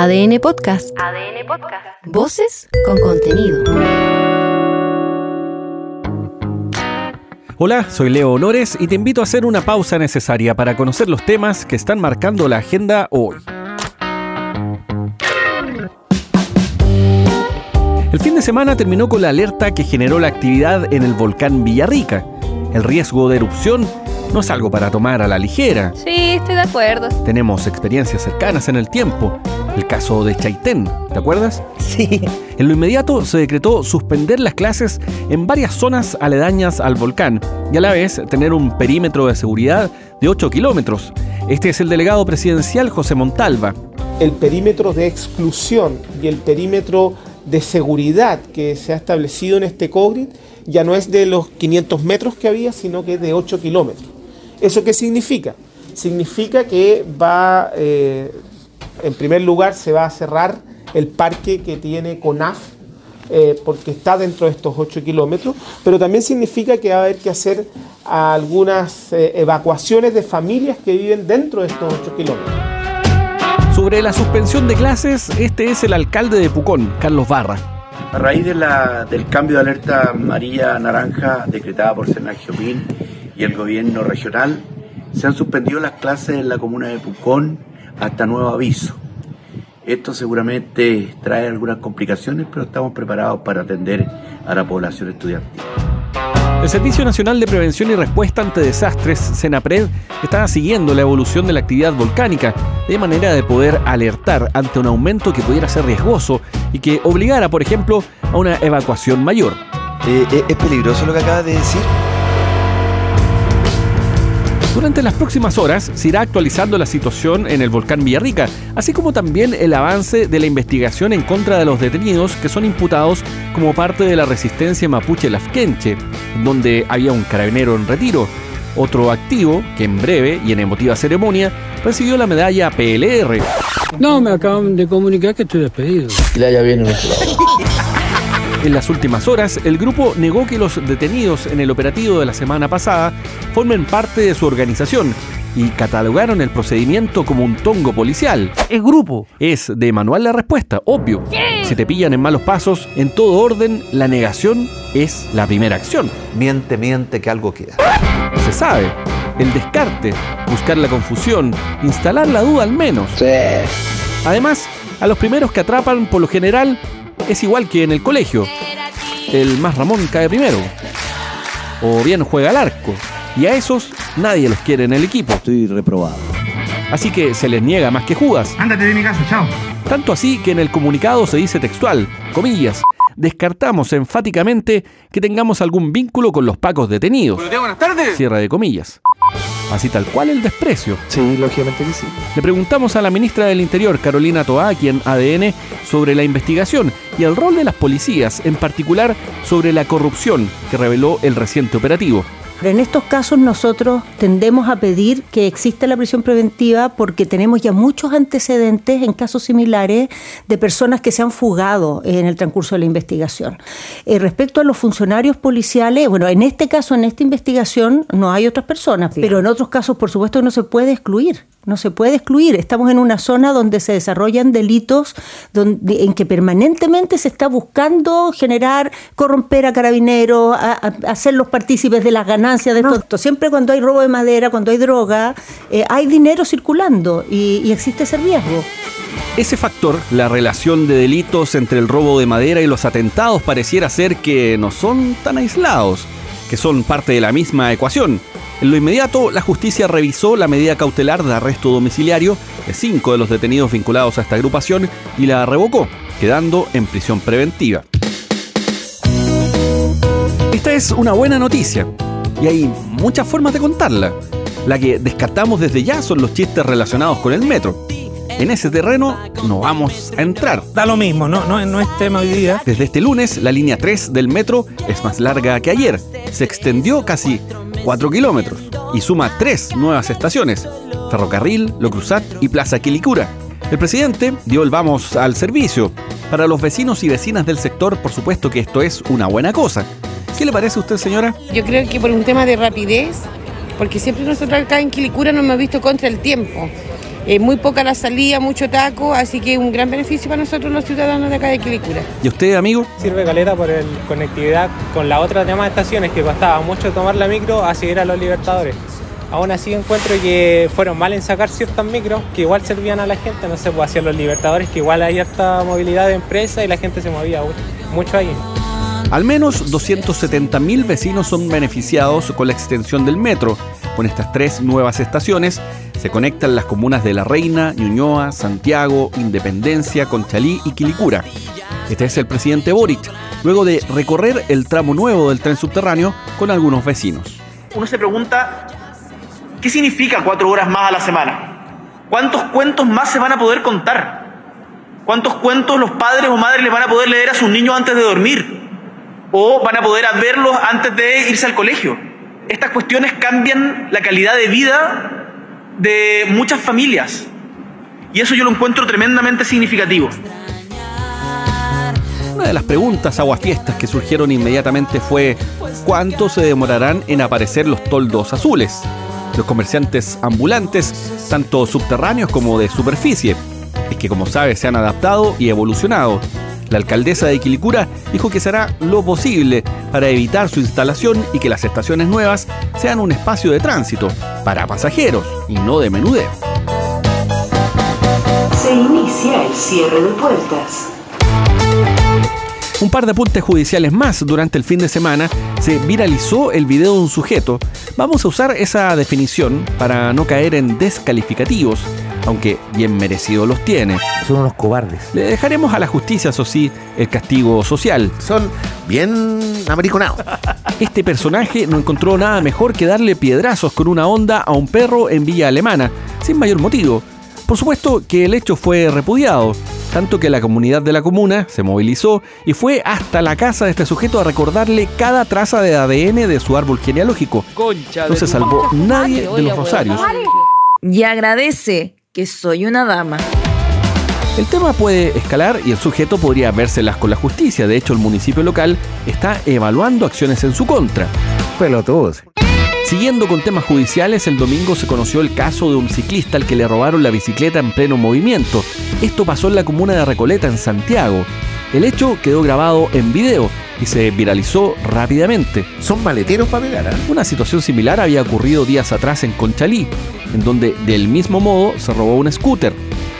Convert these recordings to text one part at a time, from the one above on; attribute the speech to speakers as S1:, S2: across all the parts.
S1: ADN Podcast. ADN Podcast. Voces con contenido.
S2: Hola, soy Leo Honores y te invito a hacer una pausa necesaria para conocer los temas que están marcando la agenda hoy. El fin de semana terminó con la alerta que generó la actividad en el volcán Villarrica. El riesgo de erupción no es algo para tomar a la ligera.
S3: Sí, estoy de acuerdo.
S2: Tenemos experiencias cercanas en el tiempo. El caso de Chaitén, ¿te acuerdas?
S4: Sí.
S2: En lo inmediato se decretó suspender las clases en varias zonas aledañas al volcán y a la vez tener un perímetro de seguridad de 8 kilómetros. Este es el delegado presidencial José Montalva.
S5: El perímetro de exclusión y el perímetro de seguridad que se ha establecido en este COVID ya no es de los 500 metros que había, sino que es de 8 kilómetros. ¿Eso qué significa? Significa que va, eh, en primer lugar, se va a cerrar el parque que tiene CONAF, eh, porque está dentro de estos 8 kilómetros, pero también significa que va a haber que hacer algunas eh, evacuaciones de familias que viven dentro de estos 8 kilómetros.
S2: Sobre la suspensión de clases, este es el alcalde de Pucón, Carlos Barra.
S6: A raíz de la, del cambio de alerta amarilla-naranja decretada por Senagio-Min y el gobierno regional, se han suspendido las clases en la comuna de Pucón hasta nuevo aviso. Esto seguramente trae algunas complicaciones, pero estamos preparados para atender a la población estudiantil.
S2: El Servicio Nacional de Prevención y Respuesta ante Desastres, SENAPRED, está siguiendo la evolución de la actividad volcánica de manera de poder alertar ante un aumento que pudiera ser riesgoso y que obligara, por ejemplo, a una evacuación mayor.
S4: Eh, eh, ¿Es peligroso lo que acaba de decir?
S2: Durante las próximas horas se irá actualizando la situación en el volcán Villarrica, así como también el avance de la investigación en contra de los detenidos que son imputados como parte de la resistencia mapuche Lafkenche, donde había un carabinero en retiro, otro activo que en breve y en emotiva ceremonia recibió la medalla PLR.
S7: No, me acaban de comunicar que estoy despedido.
S6: Que le haya bien en
S2: En las últimas horas, el grupo negó que los detenidos en el operativo de la semana pasada formen parte de su organización y catalogaron el procedimiento como un tongo policial.
S8: Es grupo.
S2: Es de manual la respuesta, obvio. Si te pillan en malos pasos, en todo orden, la negación es la primera acción.
S4: Miente, miente, que algo queda.
S2: Se sabe. El descarte, buscar la confusión, instalar la duda al menos. Además, a los primeros que atrapan, por lo general, es igual que en el colegio. El más Ramón cae primero. O bien juega al arco. Y a esos nadie los quiere en el equipo.
S4: Estoy reprobado.
S2: Así que se les niega más que Judas.
S8: Ándate de mi casa, chao.
S2: Tanto así que en el comunicado se dice textual, comillas, descartamos enfáticamente que tengamos algún vínculo con los pacos detenidos.
S8: buenas tardes.
S2: Cierra de comillas. Así tal cual el desprecio.
S4: Sí, lógicamente que sí.
S2: Le preguntamos a la ministra del Interior, Carolina Toá, quien ADN, sobre la investigación y el rol de las policías, en particular sobre la corrupción que reveló el reciente operativo.
S9: Pero en estos casos nosotros tendemos a pedir que exista la prisión preventiva porque tenemos ya muchos antecedentes en casos similares de personas que se han fugado en el transcurso de la investigación. Eh, respecto a los funcionarios policiales, bueno, en este caso, en esta investigación, no hay otras personas, pero en otros casos, por supuesto, no se puede excluir. No se puede excluir. Estamos en una zona donde se desarrollan delitos donde, en que permanentemente se está buscando generar, corromper a carabineros, a, a hacerlos partícipes de las ganancias de esto. Siempre cuando hay robo de madera, cuando hay droga, eh, hay dinero circulando y, y existe ese riesgo.
S2: Ese factor, la relación de delitos entre el robo de madera y los atentados, pareciera ser que no son tan aislados, que son parte de la misma ecuación. En lo inmediato, la justicia revisó la medida cautelar de arresto domiciliario de cinco de los detenidos vinculados a esta agrupación y la revocó, quedando en prisión preventiva. Esta es una buena noticia y hay muchas formas de contarla. La que descartamos desde ya son los chistes relacionados con el metro. En ese terreno no vamos a entrar.
S7: Da lo mismo, no, no, no es tema hoy día.
S2: Desde este lunes, la línea 3 del metro es más larga que ayer. Se extendió casi 4 kilómetros y suma tres nuevas estaciones: Ferrocarril, Lo Cruzat y Plaza Quilicura. El presidente dio el vamos al servicio. Para los vecinos y vecinas del sector, por supuesto que esto es una buena cosa. ¿Qué le parece a usted, señora?
S10: Yo creo que por un tema de rapidez, porque siempre nosotros acá en Quilicura nos hemos visto contra el tiempo.
S3: Eh, muy poca la salida, mucho taco, así que un gran beneficio para nosotros los ciudadanos de acá de Quilicura.
S2: ¿Y usted, amigo?
S8: Sirve caleta por el conectividad con las otras demás estaciones que costaba mucho tomar la micro a seguir a los Libertadores. Aún así encuentro que fueron mal en sacar ciertas micros que igual servían a la gente, no sé, pues hacia los Libertadores, que igual hay harta movilidad de empresa y la gente se movía mucho ahí.
S2: Al menos 270.000 vecinos son beneficiados con la extensión del metro. Con estas tres nuevas estaciones se conectan las comunas de La Reina, Ñuñoa, Santiago, Independencia, Conchalí y Quilicura. Este es el presidente Boric, luego de recorrer el tramo nuevo del tren subterráneo con algunos vecinos.
S10: Uno se pregunta ¿Qué significa cuatro horas más a la semana? ¿Cuántos cuentos más se van a poder contar? ¿Cuántos cuentos los padres o madres les van a poder leer a sus niños antes de dormir? ¿O van a poder verlos antes de irse al colegio? Estas cuestiones cambian la calidad de vida de muchas familias. Y eso yo lo encuentro tremendamente significativo.
S2: Una de las preguntas aguafiestas que surgieron inmediatamente fue ¿cuánto se demorarán en aparecer los toldos azules? los comerciantes ambulantes, tanto subterráneos como de superficie. Es que como sabes se han adaptado y evolucionado. La alcaldesa de Quilicura dijo que se hará lo posible para evitar su instalación y que las estaciones nuevas sean un espacio de tránsito para pasajeros y no de menudeo.
S1: Se inicia el cierre de puertas.
S2: Un par de apuntes judiciales más durante el fin de semana se viralizó el video de un sujeto. Vamos a usar esa definición para no caer en descalificativos, aunque bien merecido los tiene.
S4: Son unos cobardes.
S2: Le dejaremos a la justicia, eso sí, el castigo social.
S4: Son bien americonados.
S2: Este personaje no encontró nada mejor que darle piedrazos con una onda a un perro en Villa Alemana, sin mayor motivo. Por supuesto que el hecho fue repudiado, tanto que la comunidad de la comuna se movilizó y fue hasta la casa de este sujeto a recordarle cada traza de ADN de su árbol genealógico. no se salvó nadie de los rosarios.
S11: Y agradece que soy una dama.
S2: El tema puede escalar y el sujeto podría vérselas con la justicia. De hecho, el municipio local está evaluando acciones en su contra.
S4: Pelotudos.
S2: Siguiendo con temas judiciales, el domingo se conoció el caso de un ciclista al que le robaron la bicicleta en pleno movimiento. Esto pasó en la comuna de Recoleta, en Santiago. El hecho quedó grabado en video y se viralizó rápidamente.
S4: Son maleteros para pegar. ¿eh?
S2: Una situación similar había ocurrido días atrás en Conchalí, en donde del mismo modo se robó un scooter.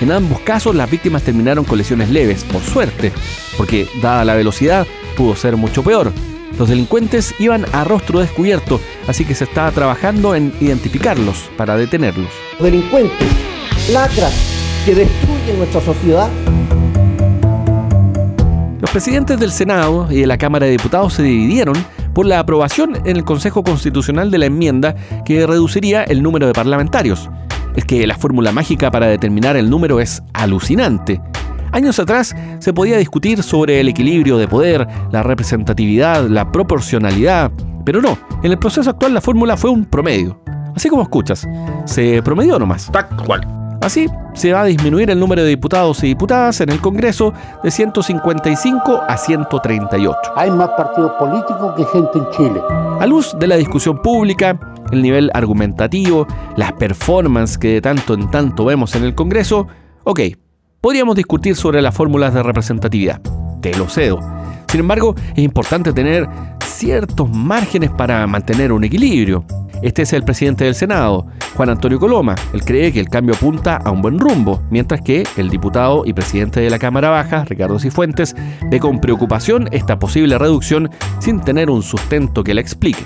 S2: En ambos casos las víctimas terminaron con lesiones leves, por suerte, porque dada la velocidad pudo ser mucho peor. Los delincuentes iban a rostro descubierto, así que se estaba trabajando en identificarlos para detenerlos.
S12: Delincuentes, lacras que destruyen nuestra sociedad.
S2: Los presidentes del Senado y de la Cámara de Diputados se dividieron por la aprobación en el Consejo Constitucional de la enmienda que reduciría el número de parlamentarios. Es que la fórmula mágica para determinar el número es alucinante. Años atrás se podía discutir sobre el equilibrio de poder, la representatividad, la proporcionalidad, pero no, en el proceso actual la fórmula fue un promedio. Así como escuchas, se promedió nomás.
S4: Tal cual.
S2: Así, se va a disminuir el número de diputados y diputadas en el Congreso de 155 a 138.
S12: Hay más partidos políticos que gente en Chile.
S2: A luz de la discusión pública, el nivel argumentativo, las performances que de tanto en tanto vemos en el Congreso, ok, podríamos discutir sobre las fórmulas de representatividad. Te lo cedo. Sin embargo, es importante tener ciertos márgenes para mantener un equilibrio. Este es el presidente del Senado, Juan Antonio Coloma. Él cree que el cambio apunta a un buen rumbo, mientras que el diputado y presidente de la Cámara Baja, Ricardo Cifuentes, ve con preocupación esta posible reducción sin tener un sustento que la explique.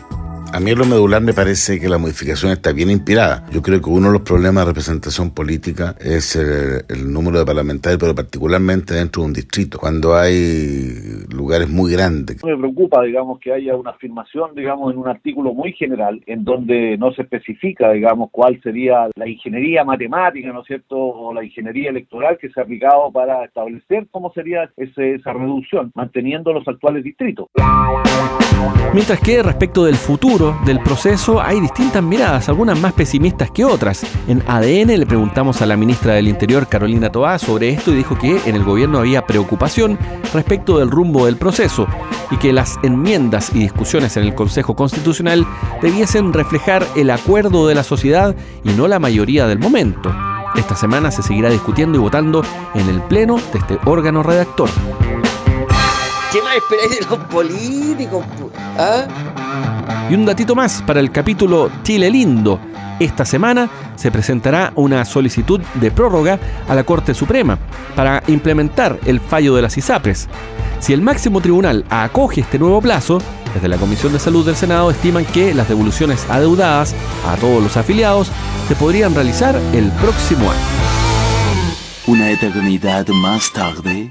S13: A mí en lo medular me parece que la modificación está bien inspirada. Yo creo que uno de los problemas de representación política es el, el, número de parlamentarios, pero particularmente dentro de un distrito, cuando hay lugares muy grandes.
S14: Me preocupa, digamos, que haya una afirmación, digamos, en un artículo muy general, en donde no se especifica, digamos, cuál sería la ingeniería matemática, ¿no es cierto?, o la ingeniería electoral que se ha aplicado para establecer cómo sería ese, esa reducción, manteniendo los actuales distritos.
S2: Mientras que respecto del futuro del proceso hay distintas miradas, algunas más pesimistas que otras. En ADN le preguntamos a la ministra del Interior, Carolina Toá, sobre esto y dijo que en el gobierno había preocupación respecto del rumbo del proceso y que las enmiendas y discusiones en el Consejo Constitucional debiesen reflejar el acuerdo de la sociedad y no la mayoría del momento. Esta semana se seguirá discutiendo y votando en el pleno de este órgano redactor.
S15: ¿Qué más esperáis de los políticos? ¿Ah?
S2: Y un datito más para el capítulo Chile Lindo. Esta semana se presentará una solicitud de prórroga a la Corte Suprema para implementar el fallo de las ISAPRES. Si el máximo tribunal acoge este nuevo plazo, desde la Comisión de Salud del Senado estiman que las devoluciones adeudadas a todos los afiliados se podrían realizar el próximo año.
S16: Una eternidad más tarde.